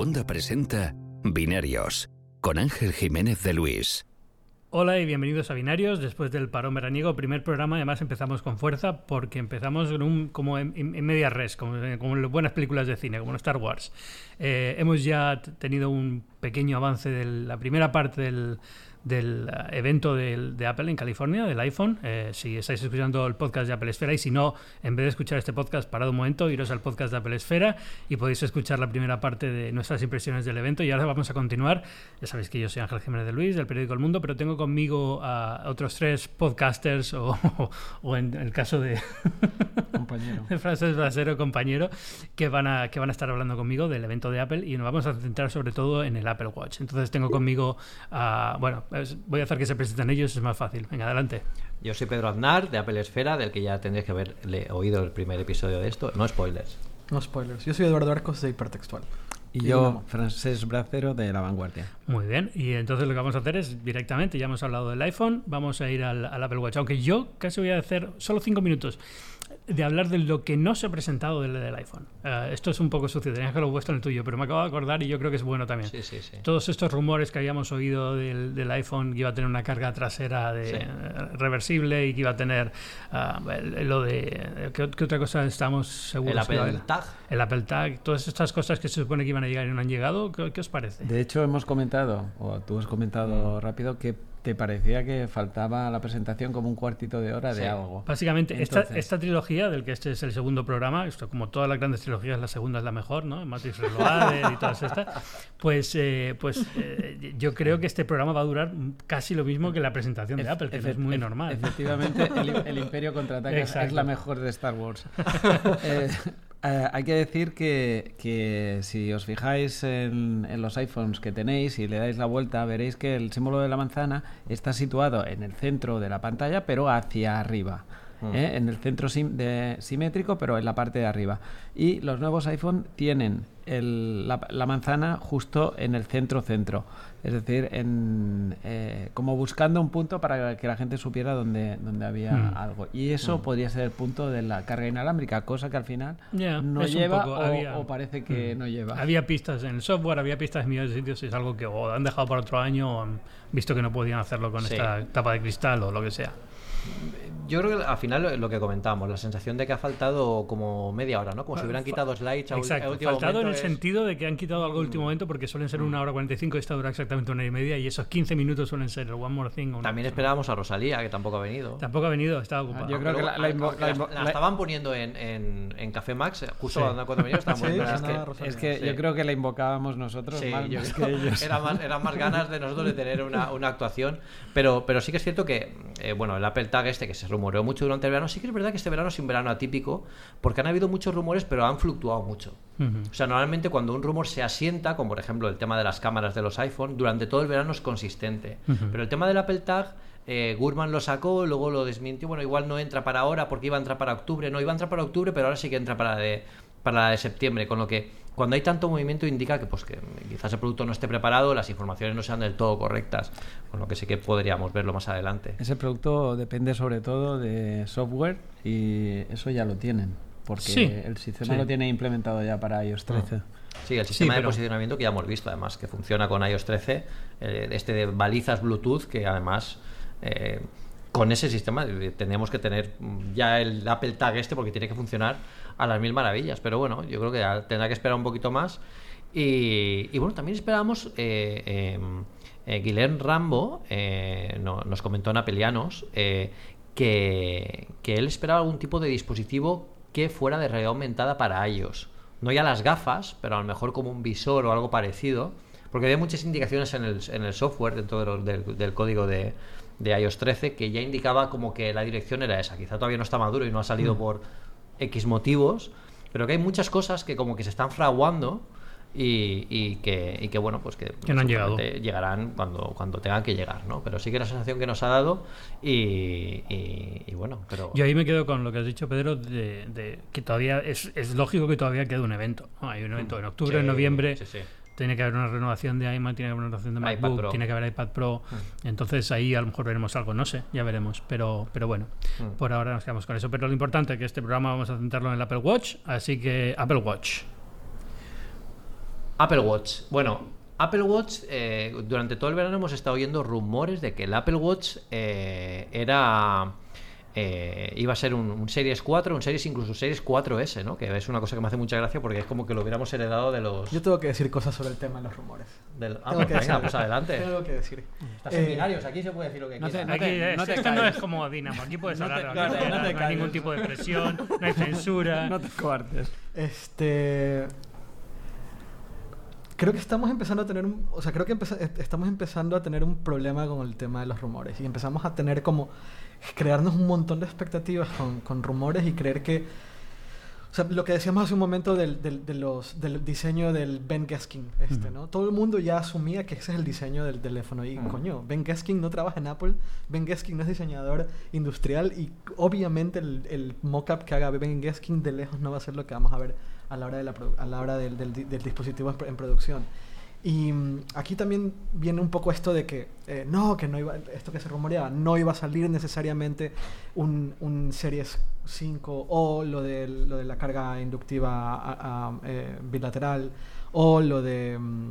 Segunda presenta Binarios con Ángel Jiménez de Luis. Hola y bienvenidos a Binarios. Después del parón veraniego, primer programa, además empezamos con fuerza porque empezamos en un, como en, media res, como, en las buenas películas de cine, como en Star Wars. Eh, hemos ya tenido un pequeño avance de la primera parte del, del eh, evento de Apple en California, del iPhone. Eh, si estáis escuchando el podcast de Apple Esfera y si no, en vez de escuchar este podcast, parad un momento, iros al podcast de Apple Esfera y podéis escuchar la primera parte de nuestras impresiones del evento. Y ahora vamos a continuar. Ya sabéis que yo soy Ángel Jiménez de Luis, del periódico El Mundo, pero tengo conmigo a otros tres podcasters o, o en el caso de... compañero. Brasero, compañero, que van, a, que van a estar hablando conmigo del evento de Apple y nos vamos a centrar sobre todo en el Apple Watch. Entonces tengo conmigo a... Bueno, voy a hacer que se presenten ellos, es más fácil. Venga, adelante. Yo soy Pedro Aznar, de Apple Esfera, del que ya tendréis que haber oído el primer episodio de esto. No spoilers. No spoilers. Yo soy Eduardo Arcos, de Hipertextual. Y, yo, Francés Bracero, de La Vanguardia. Muy bien, y entonces lo que vamos a hacer es directamente, ya hemos hablado del iPhone, vamos a ir al, al Apple Watch, aunque yo casi voy a hacer solo cinco minutos de hablar de lo que no se ha presentado del, del iPhone. Eh, esto es un poco sucio, tenías que lo puesto en el tuyo, pero me acabo de acordar y yo creo que es bueno también. Sí, sí, sí. Todos estos rumores que habíamos oído del, del, iPhone que iba a tener una carga trasera de, eh, reversible y que iba a tener uh, lo de... ¿qué, otra cosa estamos seguros? El Apple Tag. El Apple Tag, todas estas cosas que se supone que iban a llegar y no han llegado, ¿qué, qué os parece? De hecho, hemos comentado, o tú has comentado mm. rápido, que te parecía que faltaba la presentación como un cuartito de hora de algo. Básicamente, esta, esta, trilogía, del que este es el segundo programa, esto como todas las grandes trilogías, la segunda es la mejor, ¿no? Matrix Reloaded y todas estas, pues, eh, pues eh, yo creo que este programa va a durar casi lo mismo que la presentación de Apple, que es muy normal. Efectivamente, el, Imperio contraataca es la mejor de Star Wars. eh, eh, hay que decir que, que, si os fijáis en, en, los iPhones que tenéis y le dais la vuelta, veréis que el símbolo de la manzana está situado en el centro de la pantalla, pero hacia arriba. Mm. ¿eh? En el centro de, simétrico, pero en la parte de arriba. Y los nuevos iPhone tienen el, la, la, manzana justo en el centro-centro. Es decir, en, eh, como buscando un punto para que la gente supiera dónde, dónde había mm. algo. Y eso mm. podría ser el punto de la carga inalámbrica, cosa que al final no lleva o, parece que mm. no lleva. Había pistas en el software, había pistas en millones de sitios, es algo que o han dejado para otro año o han visto que no podían hacerlo con esta tapa de cristal o lo que sea. Yo creo que al final lo que comentábamos, la sensación de que ha faltado como media hora, ¿no? Como si hubieran quitado slides a Exacto, último faltado en el sentido de que han quitado algo a último momento porque suelen ser una hora 45 y esta dura exactamente una hora y media y esos 15 minutos suelen ser el One More Thing. También esperábamos a Rosalía, que tampoco ha venido. Tampoco ha venido, estaba ocupada. Yo creo que la, la, estaban poniendo en, en, Café Max, justo cuando venía estaban poniendo. es que, yo creo que la invocábamos nosotros más, que ellos. Era más, eran más ganas de nosotros de tener una, una actuación, pero, pero sí que es cierto que, eh, bueno, el Apple Tag este que se rumoreó mucho durante el verano, sí que es verdad que este verano es un verano atípico, porque han habido muchos rumores, pero han fluctuado mucho. O sea, normalmente cuando un rumor se asienta, como por ejemplo el tema de las cámaras de los iPhone, durante todo el verano es consistente. Pero el tema del Apple Tag, eh, Gurman lo sacó, luego lo desmintió, bueno, igual no entra para ahora porque iba a entrar para octubre, no iba a entrar para octubre, pero ahora sí que entra para de, para la de septiembre, con lo que cuando hay tanto movimiento indica que pues que quizás el producto no esté preparado, las informaciones no sean del todo correctas, con lo que sí que podríamos verlo más adelante. Ese producto depende sobre todo de software y eso ya lo tienen, porque el sistema lo tiene implementado ya para iOS 13. Ah. Sí, el sistema de posicionamiento que ya hemos visto, además, que funciona con iOS 13, eh, este de balizas Bluetooth, que además eh, con ese sistema eh, tenemos que tener ya el Apple Tag este porque tiene que funcionar a las mil maravillas. Pero bueno, yo creo que tendrá que esperar un poquito más. Y, bueno, también esperábamos. Eh, em, eh, Guilherme Rambo eh, nos comentó en Apelianos que, que él esperaba algún tipo de dispositivo que fuera de realidad aumentada para iOS. No ya las gafas, pero a lo mejor como un visor o algo parecido. Porque había muchas indicaciones en el, en el software dentro del, del, código de, de, iOS 13 que ya indicaba como que la dirección era esa. Quizá todavía no está maduro y no ha salido mm. por, X motivos, pero que hay muchas cosas que como que se están fraguando y, que, y que, bueno, pues que, no han llegado. llegarán cuando, cuando tengan que llegar, ¿no? Pero sí que la sensación que nos ha dado y, y, bueno, pero... Yo ahí me quedo con lo que has dicho, Pedro, de, que todavía es, es, lógico que todavía queda un evento. Hay un evento en octubre, en noviembre. Sí, sí tiene que haber una renovación de iMac, tiene que haber una renovación de MacBook, tiene que haber iPad Pro. Mm. Entonces ahí a lo mejor veremos algo, no sé, ya veremos. Pero, pero bueno, mm. por ahora nos quedamos con eso. Pero lo importante es que este programa vamos a centrarlo en el Apple Watch, así que Apple Watch. Apple Watch. Bueno, Apple Watch, eh, durante todo el verano hemos estado oyendo rumores de que el Apple Watch eh, era eh, iba a ser un, Series 4, un Series incluso Series 4S, ¿no? Que es una cosa que me hace mucha gracia porque es como que lo hubiéramos heredado de los... Yo tengo que decir cosas sobre el tema de los rumores. Ah, pues venga, pues adelante. Tengo que decir. Estás en eh, binarios, aquí se puede decir lo que no quieras. aquí, no esto no es como Dinamo, aquí puedes hablar, no, hay ningún tipo de presión, no hay censura. No te coartes. Este creo que estamos empezando a tener un, o sea, creo que estamos empezando a tener un problema con el tema de los rumores y empezamos a tener como crearnos un montón de expectativas con, con rumores y creer que o sea, lo que decíamos hace un momento del, del, de los, del diseño del Ben Gaskin, este, ¿no? Todo el mundo ya asumía que ese es el diseño del teléfono. Y, coño, Ben Gaskin no trabaja en Apple, Ben Gaskin no es diseñador industrial y obviamente el, el mock-up que haga Ben Gaskin de lejos no va a ser lo que vamos a ver a la hora, de la, a la hora del, del, dispositivo en producción. Y mm, aquí también viene un poco esto de que eh, no, que no iba, esto que se rumoreaba, no iba a salir necesariamente un, un Series 5 o lo de, lo de la carga inductiva eh, bilateral o lo de mm,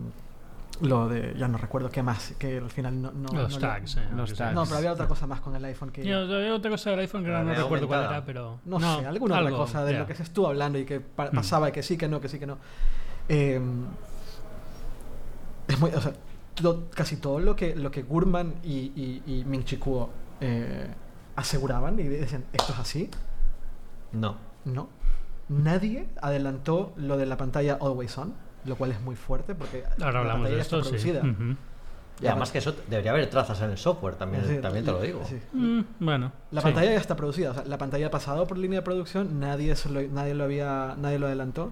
lo de ya no recuerdo qué más que al final no, no los, tags, eh, los tags no pero había otra cosa más con el iPhone que había otra cosa del iPhone que no, recuerdo cuál era pero no, sé alguna otra cosa de lo que se estuvo hablando y que mm. pasaba y que sí que no que sí que no eh, es muy, o sea, casi todo lo que, lo que Gurman y, y, y Ming Chi Kuo eh, aseguraban y decían, ¿esto es así? No. No. Nadie adelantó lo de la pantalla Always On, lo cual es muy fuerte porque Ahora la pantalla de esto, está producida. Y además que eso debería haber trazas en el software, también, también te lo digo. Mm, bueno. La pantalla ya está producida, o sea, la pantalla ha pasado por línea de producción, nadie, lo, nadie, lo, había, nadie lo adelantó.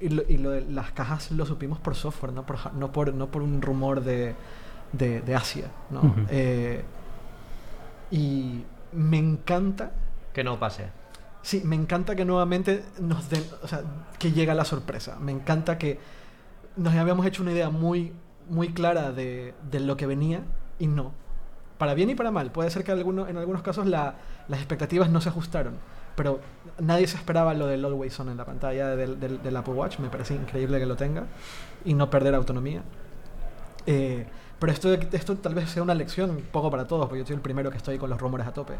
Y lo, y lo de las cajas lo supimos por software, no por, no por, no por un rumor de, de, Asia. ¿no? Eh, y me encanta. Que no pase. Sí, me encanta que nuevamente nos den. O sea, que llega la sorpresa. Me encanta que nos habíamos hecho una idea muy, muy clara de, de lo que venía y no. Para bien y para mal. Puede ser que alguno, en algunos casos la, las expectativas no se ajustaron pero nadie se esperaba lo del Always On en la pantalla del, Apple Watch. Me parece increíble que lo tenga y no perder autonomía. Eh, pero esto, esto tal vez sea una lección poco para todos, porque yo soy el primero que estoy con los rumores a tope.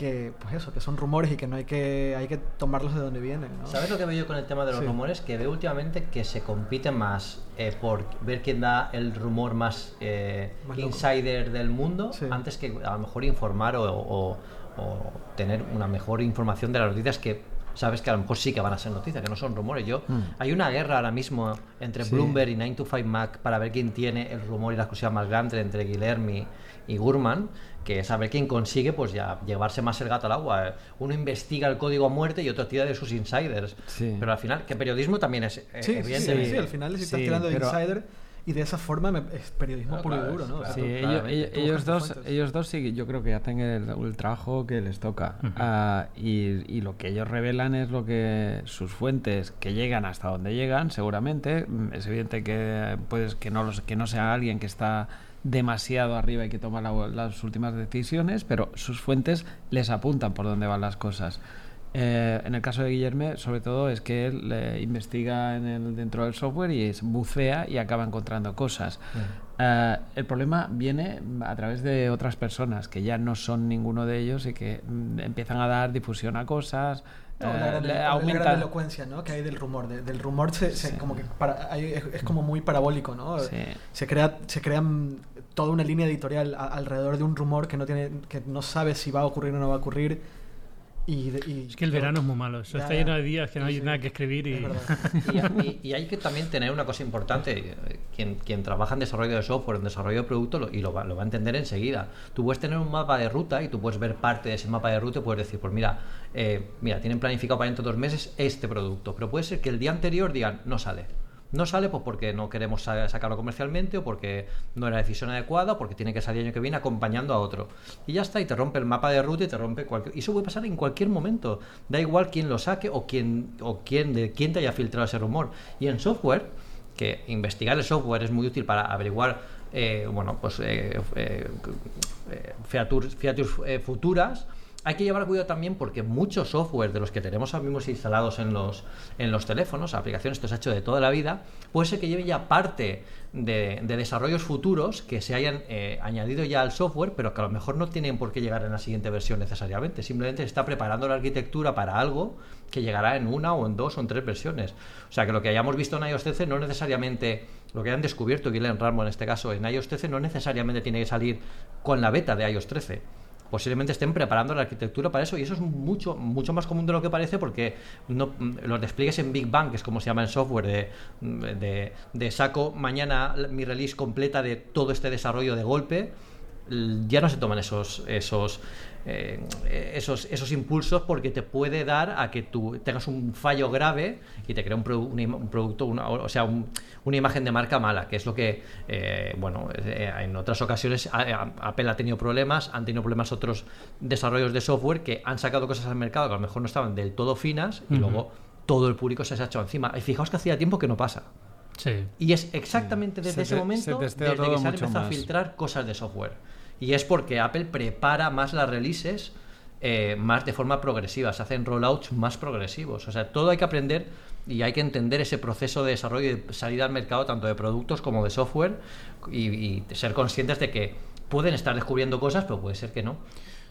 Que, pues eso, que son rumores y que no hay que, hay que tomarlos de donde vienen. ¿Sabes lo que veo yo con el tema de los rumores? Que veo últimamente que se compite más eh, por ver quién da el rumor más, eh, insider del mundo antes que a lo mejor informar o o tener una mejor información de las noticias que sabes que a lo mejor sí que van a ser noticias, que no son rumores. Yo, hmm. Hay una guerra ahora mismo entre Bloomberg y 9to5 Mac para ver quién tiene el rumor y la exclusiva más grande entre Guillermo y Gurman, que es saber quién consigue pues ya llevarse más el gato al agua. Uno investiga el código a muerte y otro tira de sus insiders. Pero al final, que periodismo también es eh, sí, evidente. Sí, al final si estás tirando de insider y de esa forma es periodismo puro y duro, ¿no? sí, ellos, dos, ellos dos sí, yo creo que hacen el, trabajo que les toca. Ah, y, lo que ellos revelan es lo que sus fuentes que llegan hasta donde llegan, seguramente. Mm, es evidente que puedes que no los, que no sea alguien que está demasiado arriba y que toma las últimas decisiones, pero sus fuentes les apuntan por dónde van las cosas. Eh, en el caso de Guillermo, sobre todo, es que él eh, investiga en el, dentro del software y es, bucea y acaba encontrando cosas. Eh, el problema viene a través de otras personas que ya no son ninguno de ellos y que mm, empiezan a dar difusión a cosas. la, aumenta la elocuencia ¿no? que hay del rumor. del rumor se, como que es, como muy parabólico. ¿no? Se, crea, se crea toda una línea editorial alrededor de un rumor que no, tiene, que no sabe si va a ocurrir o no va a ocurrir es que el verano es muy malo. Eso está lleno de días que no hay nada que escribir. Y... y, hay que también tener una cosa importante. Quien, quien trabaja en desarrollo de software, en desarrollo de producto, y lo va, lo va a entender enseguida. Tú puedes tener un mapa de ruta y tú puedes ver parte de ese mapa de ruta y puedes decir, pues mira, eh, mira, tienen planificado para dentro de dos meses este producto. Pero puede ser que el día anterior digan, no sale no sale pues porque no queremos sacarlo comercialmente o porque no era la decisión adecuada o porque tiene que salir el año que viene acompañando a otro. Y ya está, y te rompe el mapa de ruta y te rompe cualquier... Y eso puede pasar en cualquier momento. Da igual quién lo saque o quién, o quién, de quién te haya filtrado ese rumor. Y en software, que investigar el software es muy útil para averiguar, eh, bueno, pues eh, eh, features, futuras hay que llevar cuidado también porque mucho software de los que tenemos ahora mismo instalados en los, en los teléfonos, aplicaciones, esto se ha hecho de toda la vida, puede ser que lleve ya parte de, desarrollos futuros que se hayan eh, añadido ya al software, pero que a lo mejor no tienen por qué llegar en la siguiente versión necesariamente. Simplemente se está preparando la arquitectura para algo que llegará en una o en dos o en tres versiones. O sea que lo que hayamos visto en iOS 13 no necesariamente, lo que hayan descubierto Guilherme Ramo en este caso en iOS 13 no necesariamente tiene que salir con la beta de iOS 13 posiblemente estén preparando la arquitectura para eso y eso es mucho mucho más común de lo que parece porque no, los despliegues en Big Bang, que es como se llama en software, de, de saco mañana mi release completa de todo este desarrollo de golpe, ya no se toman esos, esos eh, esos, esos impulsos porque te puede dar a que tú tengas un fallo grave y te crea un, producto, o sea, una imagen de marca mala, que es lo que, eh, bueno, eh, en otras ocasiones Apple ha tenido problemas, han tenido problemas otros desarrollos de software que han sacado cosas al mercado que a lo mejor no estaban del todo finas y luego todo el público se ha hecho encima. Y fijaos que hacía tiempo que no pasa. Sí. Y es exactamente desde ese momento desde que se han empezado a filtrar cosas de software. Y es porque Apple prepara más las releases eh, más de forma progresiva, se hacen rollouts más progresivos. O sea, todo hay que aprender y hay que entender ese proceso de desarrollo y de salida al mercado, tanto de productos como de software, y, ser conscientes de que pueden estar descubriendo cosas, pero puede ser que no.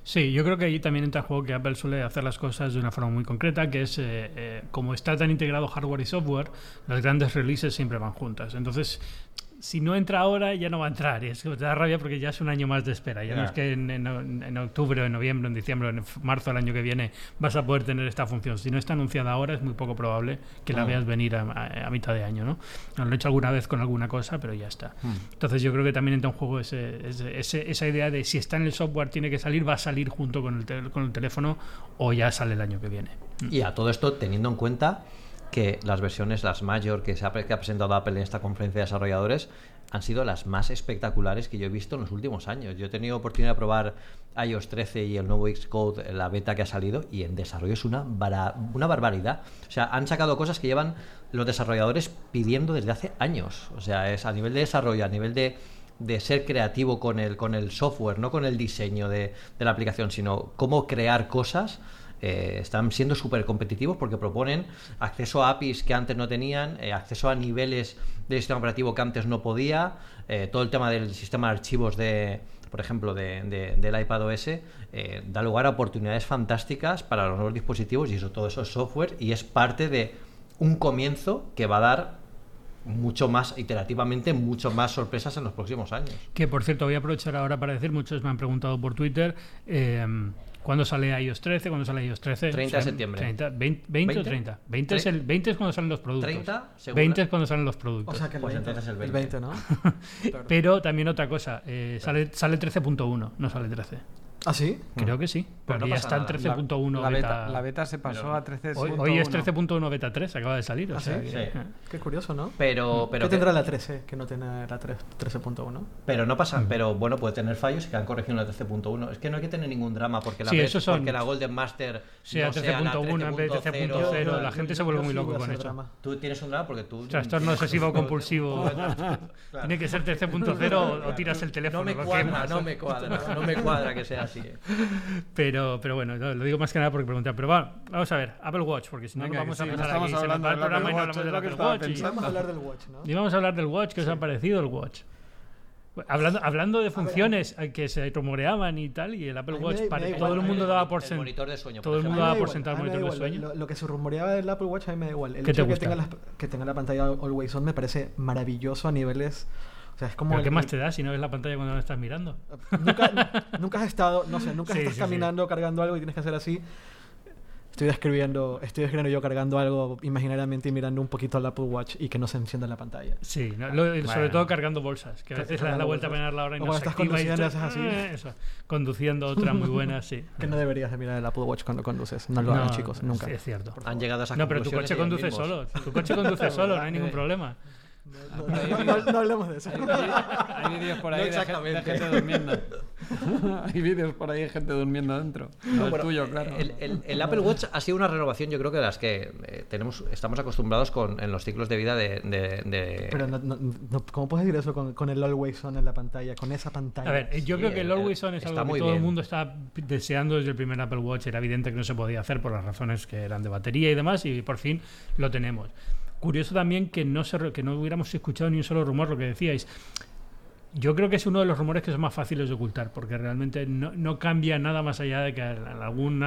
Sí, yo creo que ahí también entra en juego que Apple suele hacer las cosas de una forma muy concreta, que es eh, eh, como está tan integrado hardware y software, las grandes releases siempre van juntas. Entonces, si no entra ahora, ya no va a entrar. Y es que te da rabia porque ya es un año más de espera. Ya no es que en, en, octubre, en noviembre, en diciembre, en marzo del año que viene vas a poder tener esta función. Si no está anunciada ahora, es muy poco probable que la veas venir a, mitad de año. ¿no? Lo he hecho alguna vez con alguna cosa, pero ya está. Hmm. Entonces yo creo que también entra en juego ese, esa idea de si está en el software, tiene que salir, va a salir junto con el, con el teléfono o ya sale el año que viene. Y a todo esto, teniendo en cuenta que las versiones, las mayor que, se ha, presentado Apple en esta conferencia de desarrolladores, han sido las más espectaculares que yo he visto en los últimos años. Yo he tenido oportunidad de probar iOS 13 y el nuevo Xcode, la beta que ha salido, y en desarrollo es una, una barbaridad. O sea, han sacado cosas que llevan los desarrolladores pidiendo desde hace años. O sea, es a nivel de desarrollo, a nivel de, de ser creativo con el, con el software, no con el diseño de, de la aplicación, sino cómo crear cosas eh, están siendo súper competitivos porque proponen acceso a APIs que antes no tenían, eh, acceso a niveles del sistema operativo que antes no podía, eh, todo el tema del sistema de archivos de, por ejemplo, de, del iPad OS, da lugar a oportunidades fantásticas para los nuevos dispositivos y eso, todo eso es software y es parte de un comienzo que va a dar mucho más iterativamente, mucho más sorpresas en los próximos años. Que por cierto, voy a aprovechar ahora para decir, muchos me han preguntado por Twitter, ¿Cuándo sale iOS 13? ¿Cuándo sale iOS 13? 30 de septiembre. 30, 20, o 30? 20 es, el, 20 es cuando salen los productos. 30, 20 es cuando salen los productos. O sea que el, pues 20, entonces el 20. ¿no? Pero también otra cosa, eh, sale, sale 13.1, no sale 13. ¿Ah, sí? Creo que sí. Pero ya está en 13.1 la, beta. La beta se pasó a 13.1. Hoy, es 13.1 beta 3, acaba de salir. ¿Ah, sí? Qué curioso, ¿no? Pero, pero ¿Qué tendrá la 13 que no tiene la 13.1? Pero no pasa, pero bueno, puede tener fallos y que han corregido la 13.1. Es que no hay que tener ningún drama porque la, sí, son... porque la Golden Master sea 13.1 en vez de 13.0. La gente se vuelve muy loco con eso. Tú tienes un drama porque tú. O sea, no obsesivo o compulsivo. Tiene que ser 13.0 o tiras el teléfono. No me cuadra, no me cuadra. No me cuadra que sea así. Pero, pero bueno, lo digo más que nada porque preguntar. Pero va, vamos a ver, Apple Watch, porque si no, no vamos a empezar aquí. Hablando del programa y no hablamos del Apple Watch. Vamos a hablar del Watch, ¿no? Y vamos a hablar del Watch, ¿qué os ha parecido el Watch? Hablando, hablando de funciones que se rumoreaban y tal, y el Apple Watch, todo el mundo daba por sentado. Todo el mundo daba por sentado el monitor de sueño. Lo, que se rumoreaba del Apple Watch a mí me da igual. El hecho de que tenga, la, que tenga la pantalla Always On me parece maravilloso a niveles ¿Pero qué más te da si no ves la pantalla cuando no estás mirando? Nunca, nunca has estado, no sé, nunca estás caminando cargando algo y tienes que hacer así. Estoy escribiendo, estoy escribiendo yo cargando algo imaginariamente y mirando un poquito al Apple Watch y que no se encienda la pantalla. Sí, sobre todo cargando bolsas, que a veces le das la vuelta a mirar la hora y no se estás conduciendo y haces así. Eh, eso, conduciendo otra muy buena, sí. que no deberías de mirar el Apple Watch cuando conduces, no lo hagas chicos, nunca. Sí, es cierto. Han llegado a esa No, pero tu coche conduce solo, tu coche conduce solo, no hay ningún problema. No, hablemos de eso. Hay, vídeos por ahí de, gente durmiendo. Hay vídeos por ahí de gente durmiendo dentro. No, es tuyo, claro. El, Apple Watch ha sido una renovación, yo creo que de las que eh, tenemos, estamos acostumbrados con, en los ciclos de vida de. Pero ¿cómo puedes decir eso con, el Always On en la pantalla? Con esa pantalla. A ver, yo creo que el Always On es algo que todo el mundo está deseando desde el primer Apple Watch. Era evidente que no se podía hacer por las razones que eran de batería y demás, y por fin lo tenemos. Curioso también que no, se, que no hubiéramos escuchado ni un solo rumor, lo que decíais. Yo creo que es uno de los rumores que son más fáciles de ocultar, porque realmente no, cambia nada más allá de que algún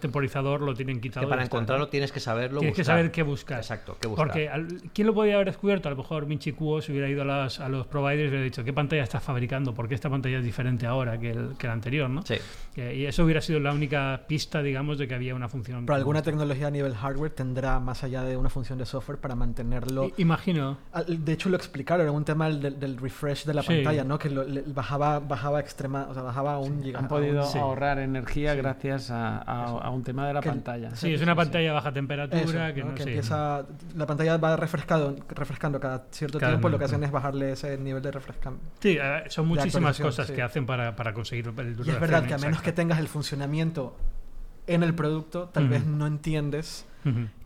temporizador lo tienen quitado. Que para encontrarlo tienes que saberlo. Tienes que saber qué buscar. Exacto, qué buscar. Porque ¿quién lo podía haber descubierto? A lo mejor Minchi Kuo se hubiera ido a, a los providers y hubiera dicho, ¿qué pantalla estás fabricando? ¿Por qué esta pantalla es diferente ahora que el, que anterior? ¿no? Sí. Eh, y eso hubiera sido la única pista, digamos, de que había una función. Pero alguna tecnología a nivel hardware tendrá más allá de una función de software para mantenerlo. imagino. De hecho, lo explicaron, era un tema del, refresh de la pantalla, ¿no? Que lo, bajaba, bajaba extrema, o sea, bajaba un Han podido ahorrar energía gracias a, un tema de la pantalla. Sí, es una pantalla a baja temperatura que, empieza, la pantalla va refrescado, refrescando cada cierto tiempo, lo que hacen es bajarle ese nivel de refrescamiento. Sí, eh, son muchísimas cosas que hacen para, para conseguir el Y es verdad que a menos que tengas el funcionamiento en el producto, tal vez no entiendes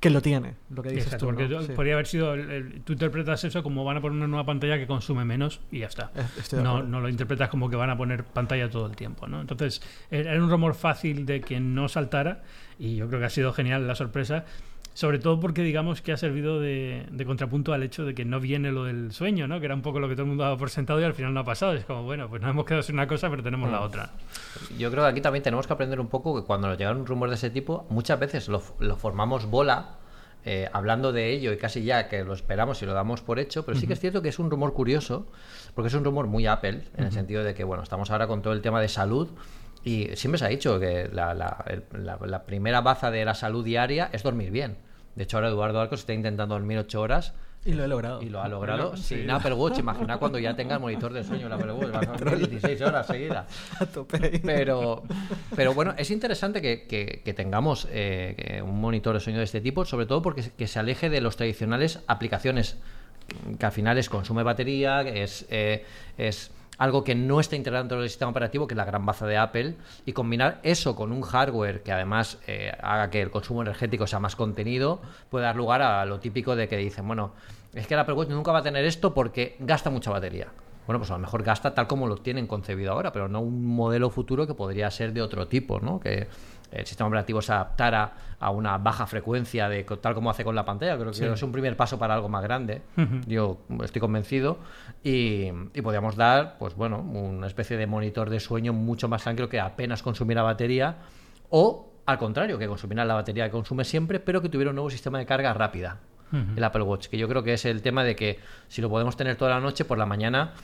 que lo tiene, lo que dices tú, porque podría haber sido, tú interpretas eso como van a poner una nueva pantalla que consume menos y ya está. No, no, lo interpretas como que van a poner pantalla todo el tiempo, ¿no? Entonces, era un rumor fácil de que no saltara y yo creo que ha sido genial la sorpresa sobre todo porque digamos que ha servido de, contrapunto al hecho de que no viene lo del sueño, ¿no? Que era un poco lo que todo el mundo daba por sentado y al final no ha pasado. Es como, bueno, pues nos hemos quedado sin una cosa, pero tenemos la mm. otra. Yo creo que aquí también tenemos que aprender un poco que cuando nos llegan rumores de ese tipo, muchas veces lo, formamos bola. Eh, hablando de ello y casi ya que lo esperamos y lo damos por hecho, pero sí que es cierto que es un rumor curioso, porque es un rumor muy Apple, en el sentido de que, bueno, estamos ahora con todo el tema de salud, y siempre se ha dicho que la, la, primera baza de la salud diaria es dormir bien. De hecho, ahora Eduardo Arcos está intentando dormir 8 horas. Y lo he logrado. Y lo ha logrado sin Apple Watch. Imagina cuando ya tenga el monitor de sueño en Apple Watch. Va a 16 horas seguidas. A tope. Pero, pero bueno, es interesante que, que, tengamos eh, un monitor de sueño de este tipo, sobre todo porque que se aleje de los tradicionales aplicaciones que al final es consume batería, es, eh, es algo que no está integrado dentro del sistema operativo, que es la gran baza de Apple, y combinar eso con un hardware que además eh, haga que el consumo energético sea más contenido, puede dar lugar a lo típico de que dicen, bueno, es que el Apple Watch nunca va a tener esto porque gasta mucha batería. Bueno, pues a lo mejor gasta tal como lo tienen concebido ahora, pero no un modelo futuro que podría ser de otro tipo, ¿no? Que el sistema operativo se adaptara a una baja frecuencia de tal como hace con la pantalla. Creo que es un primer paso para algo más grande. Yo estoy convencido. Y, podríamos dar, pues bueno, una especie de monitor de sueño mucho más tranquilo que apenas consumiera batería. O al contrario, que consumiera la batería que consume siempre, pero que tuviera un nuevo sistema de carga rápida. El Apple Watch, que yo creo que es el tema de que si lo podemos tener toda la noche, por la mañana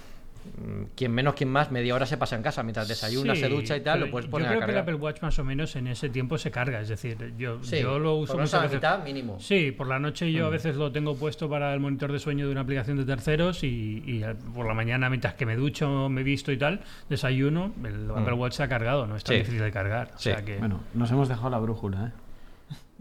quien menos, quien más, media hora se pasa en casa mientras desayuna, se ducha y tal, lo puedes poner Yo creo que el Apple Watch más o menos en ese tiempo se carga, es decir, yo, yo lo uso por muchas veces. mínimo. Sí, por la noche yo a mm. veces lo tengo puesto para el monitor de sueño de una aplicación de terceros y, por la mañana mientras que me ducho, me visto y tal, desayuno, el mm. Apple Watch se ha cargado, no es tan difícil de cargar. O sea que... Bueno, nos hemos dejado la brújula, ¿eh?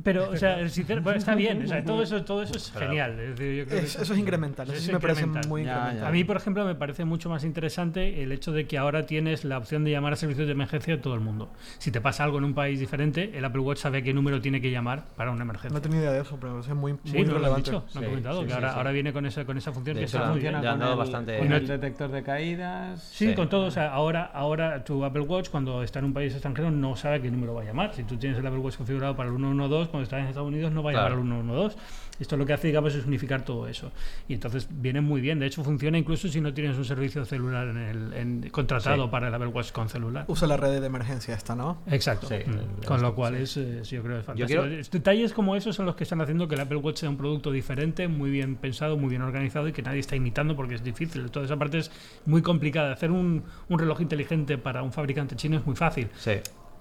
Pero, o sea, está bien, o sea, todo eso, todo eso es genial. eso es incremental, eso, me parece muy incremental. A mí, por ejemplo, me parece mucho más interesante el hecho de que ahora tienes la opción de llamar a servicios de emergencia a todo el mundo. Si te pasa algo en un país diferente, el Apple Watch sabe qué número tiene que llamar para una emergencia. No tenía idea de eso, pero es muy, muy sí, relevante. Lo dicho, lo han comentado, que ahora, ahora viene con esa, con esa función que está muy bien. Con, el, bastante... con el detector de caídas. Sí, con todo. O sea, ahora, ahora tu Apple Watch, cuando está en un país extranjero, no sabe qué número va a llamar. Si tú tienes el Apple Watch configurado para el 112, cuando estás en Estados Unidos, no vaya a al 112. Esto lo que hace, digamos, es unificar todo eso. Y entonces viene muy bien. De hecho, funciona incluso si no tienes un servicio celular en el, contratado para el Apple Watch con celular. Usa la red de emergencia esta, ¿no? Exacto. Mm. Con lo cual es, eh, yo creo, es fantástico. Detalles como esos son los que están haciendo que el Apple Watch sea un producto diferente, muy bien pensado, muy bien organizado y que nadie está imitando porque es difícil. Toda esa parte es muy complicada. Hacer un, un reloj inteligente para un fabricante chino es muy fácil.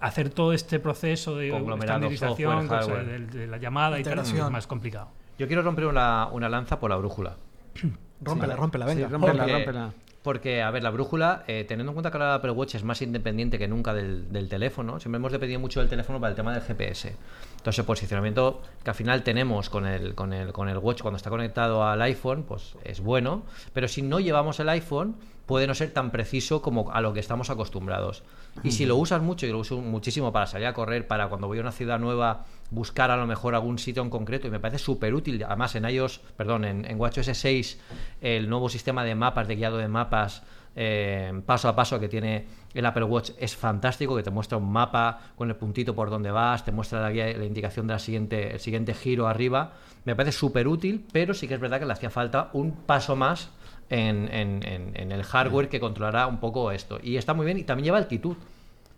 Sí hacer todo este proceso de estandarización, de, la llamada y tal, es más complicado. Yo quiero romper una, una lanza por la brújula. rómpela, rómpela, venga. rómpela, porque, a ver, la brújula, eh, teniendo en cuenta que la Apple Watch es más independiente que nunca del, del, teléfono, siempre hemos dependido mucho del teléfono para el tema del GPS. Entonces, el posicionamiento que al final tenemos con el, con el, con el Watch cuando está conectado al iPhone, pues es bueno. Pero si no llevamos el iPhone, puede no ser tan preciso como a lo que estamos acostumbrados. Y si lo usas mucho, y lo uso muchísimo para salir a correr, para cuando voy a una ciudad nueva buscar a lo mejor algún sitio en concreto, y me parece súper útil. Además, en iOS, perdón, en, en WatchOS 6, el nuevo sistema de mapas, de guiado de mapas, eh, paso a paso que tiene el Apple Watch es fantástico, que te muestra un mapa con el puntito por donde vas, te muestra la, guía, la indicación del siguiente, el siguiente giro arriba. Me parece súper útil, pero sí que es verdad que le hacía falta un paso más en, el hardware que controlará un poco esto. Y está muy bien y también lleva altitud.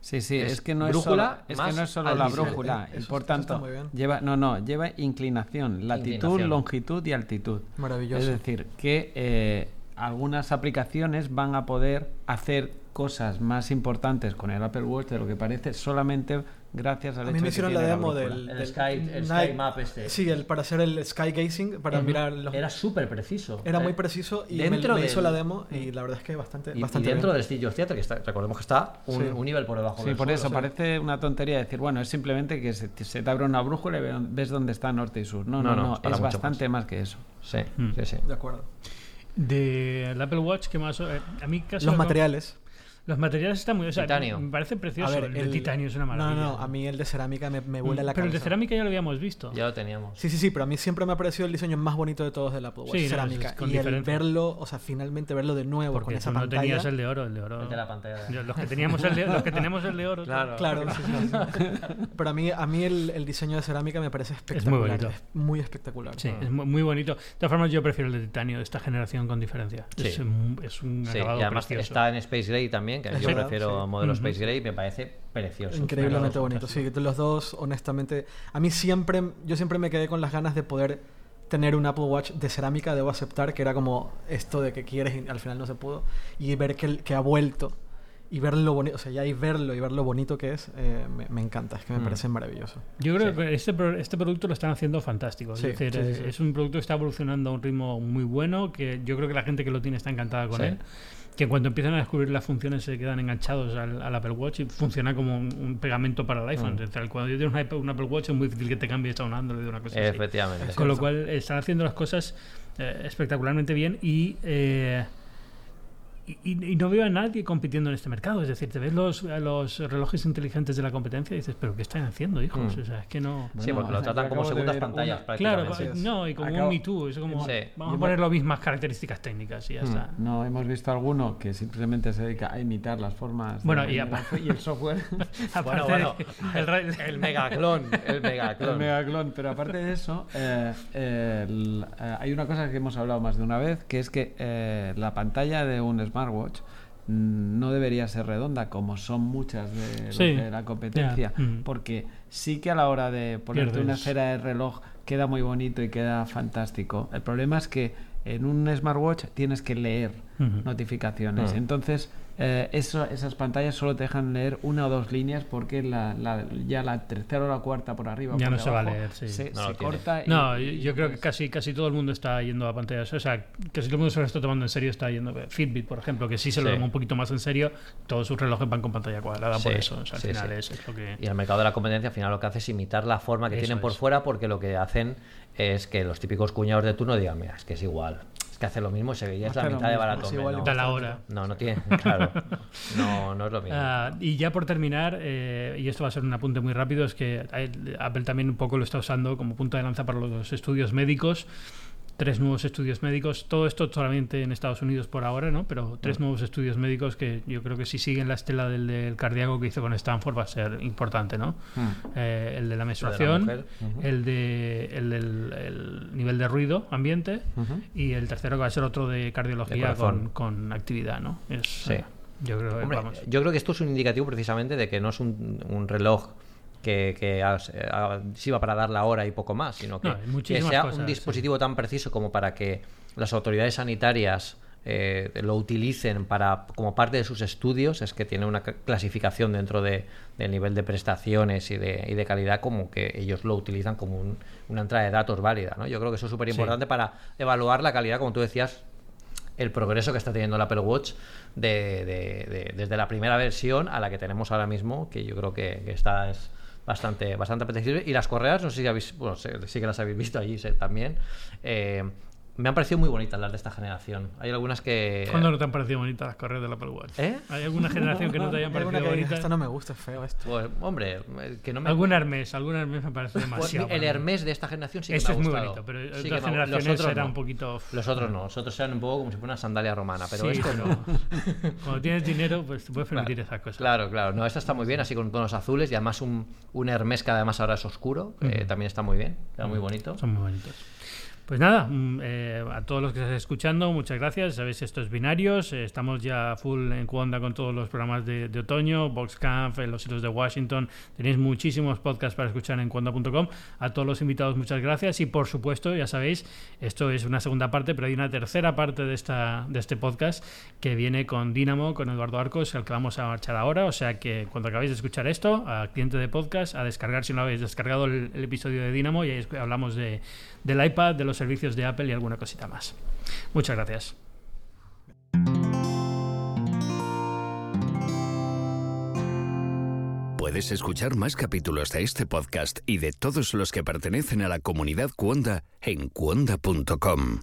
Sí, sí, es, que no es solo, es que no es solo la brújula, por tanto, lleva no, no, lleva inclinación, latitud, longitud y altitud. Maravilloso. Es decir, que eh, algunas aplicaciones van a poder hacer cosas más importantes con el Apple Watch de lo que parece solamente gracias al a mí me hicieron la demo del, Sky, Map este. Sí el para hacer el Sky Gazing para mirar los... era súper preciso. Era muy preciso y dentro me, hizo la demo y la verdad es que bastante y, bastante y dentro del Studio Theater que está, recordemos que está un, nivel por debajo sí por eso parece una tontería decir bueno es simplemente que se, te abre una brújula y ves dónde está norte y sur no no no, es bastante más. que eso. Sí sí sí. De acuerdo. Del Apple Watch, que más? Eh, a mí casi Los materiales. Los materiales están muy. O sea, titanio. Me parece precioso. el, de titanio es una maravilla. No, no, a mí el de cerámica me, me huele la Pero el de cerámica ya lo habíamos visto. Ya lo teníamos. Sí, sí, sí, pero a mí siempre me ha parecido el diseño más bonito de todos del Apple Watch. Sí, cerámica. y el verlo, o sea, finalmente verlo de nuevo Porque con esa no pantalla. tenías el de oro, el de oro. El de la pantalla. Los que teníamos el de, los que teníamos el de oro. Claro, claro. Sí, sí, pero a mí, a mí el, el, diseño de cerámica me parece espectacular. Es muy bonito. Es muy espectacular. Sí, es muy bonito. De todas formas, yo prefiero el de titanio de esta generación con diferencia. Es, es un acabado y además precioso. está en Space Gray también, que yo prefiero modelo Space Gray me parece precioso. Increíblemente bonito. Sí, los dos, honestamente. A mí siempre, yo siempre me quedé con las ganas de poder tener un Apple Watch de cerámica, debo aceptar, que era como esto de que quieres y al final no se pudo. Y ver que, que ha vuelto y verlo bonito, o sea, ya y verlo y ver lo bonito que es, eh, me, encanta, es que me mm. parece maravilloso. Yo creo que este, este producto lo están haciendo fantástico. es decir, es un producto que está evolucionando a un ritmo muy bueno, que yo creo que la gente que lo tiene está encantada con él que cuando empiezan a descubrir las funciones se quedan enganchados al, Apple Watch y funciona como un, pegamento para el iPhone. Mm. cuando yo tengo un, Apple Watch es muy difícil que te cambies a un Android o una cosa Efectivamente. Con lo cual están haciendo las cosas eh, espectacularmente bien y... Eh, y, no veo a nadie compitiendo en este mercado. Es decir, te ves los, los relojes inteligentes de la competencia y dices, ¿pero qué están haciendo, hijos? Mm. O sea, es que no. sí, porque lo tratan como segundas pantallas. Claro, no, y como un Me Too. Es como, vamos a poner las mismas características técnicas y ya mm. está. No, hemos visto alguno que simplemente se dedica a imitar las formas. Bueno, y, y, el software. bueno, bueno, el, el, megaclon. El megaclon. el megaclon. Pero aparte de eso, eh, eh, hay una cosa que hemos hablado más de una vez, que es que eh, la pantalla de un smartwatch mm, no debería ser redonda como son muchas de, la competencia mm. porque sí que a la hora de ponerte una esfera de reloj queda muy bonito y queda fantástico. El problema es que en un smartwatch tienes que leer notificaciones. Entonces eh, esas pantallas solo te dejan leer una o dos líneas porque la, ya la tercera o la cuarta por arriba ya no se va a leer sí. se, corta no yo creo que casi casi todo el mundo está yendo a pantallas. O sea casi todo el mundo se lo está tomando en serio está yendo Fitbit por ejemplo que sí se lo toma un poquito más en serio todos sus relojes van con pantalla cuadrada por eso al final es, lo que y el mercado de la competencia al final lo que hace es imitar la forma que tienen por fuera porque lo que hacen es que los típicos cuñados de turno digan mira es que es igual que hace lo mismo, se veía es la mitad de barato. No. Da la hora. No, no tiene, claro. No, no es lo mismo. Ah, y ya por terminar, eh, y esto va a ser un apunte muy rápido, es que Apple también un poco lo está usando como punto de lanza para los estudios médicos tres nuevos estudios médicos, todo esto solamente en Estados Unidos por ahora, ¿no? Pero tres nuevos estudios médicos que yo creo que si siguen la estela del, del cardíaco que hizo con Stanford va a ser importante, ¿no? Mm. Eh, el de la menstruación, el, de, el del nivel de ruido ambiente y el tercero que va a ser otro de cardiología con, con, actividad, ¿no? Es, sí. yo, creo, yo creo que esto es un indicativo precisamente de que no es un, un reloj que, que sirva para dar la hora y poco más, sino que, sea un dispositivo tan preciso como para que las autoridades sanitarias eh, lo utilicen para como parte de sus estudios es que tiene una clasificación dentro de, del nivel de prestaciones y de, y de, calidad como que ellos lo utilizan como una entrada de datos válida ¿no? yo creo que eso es súper importante para evaluar la calidad como tú decías el progreso que está teniendo el Apple Watch de, desde la primera versión a la que tenemos ahora mismo que yo creo que, que está es, bastante, bastante apetecible. Y las correas, no sé si habéis, bueno, sí que las habéis visto allí también. Eh, me han parecido muy bonitas las de esta generación. Hay algunas que. ¿Cuándo no te han parecido bonitas las correas del Apple Watch? ¿Eh? ¿Hay alguna generación que no te hayan parecido bonitas? Esto no me gusta, es feo esto. Pues, hombre, que no me. Algún Hermes, algún Hermes me parece pues, demasiado. el Hermes de esta generación sí que Esto me ha es gustado. muy bonito, pero sí otras generaciones era un poquito. Los otros no, los otros eran un poco como si fuera una sandalia romana, pero esto no. Cuando tienes dinero, pues te puedes permitir claro, esas cosas. Claro, claro. No, esta está muy bien, así con tonos azules y además un, un Hermes que además ahora es oscuro, que también está muy bien, está muy bonito. Son muy bonitos. Pues nada, mm, eh, a todos los que estáis escuchando, muchas gracias. Sabéis, estos binarios. Eh, estamos ya full en Cuonda con todos los programas de, de otoño, Boxcamp, eh, los hilos de Washington. Tenéis muchísimos podcasts para escuchar en cuonda.com. A todos los invitados, muchas gracias. Y por supuesto, ya sabéis, esto es una segunda parte, pero hay una tercera parte de, esta, de este podcast que viene con Dynamo, con Eduardo Arcos, el que vamos a marchar ahora. O sea que cuando acabéis de escuchar esto, a cliente de podcast, a descargar si no habéis descargado el, episodio de Dynamo y ahí hablamos de, del iPad, de los servicios de Apple y alguna cosita más. Muchas gracias. Puedes escuchar más capítulos de este podcast y de todos los que pertenecen a la comunidad Cuonda en cuonda.com.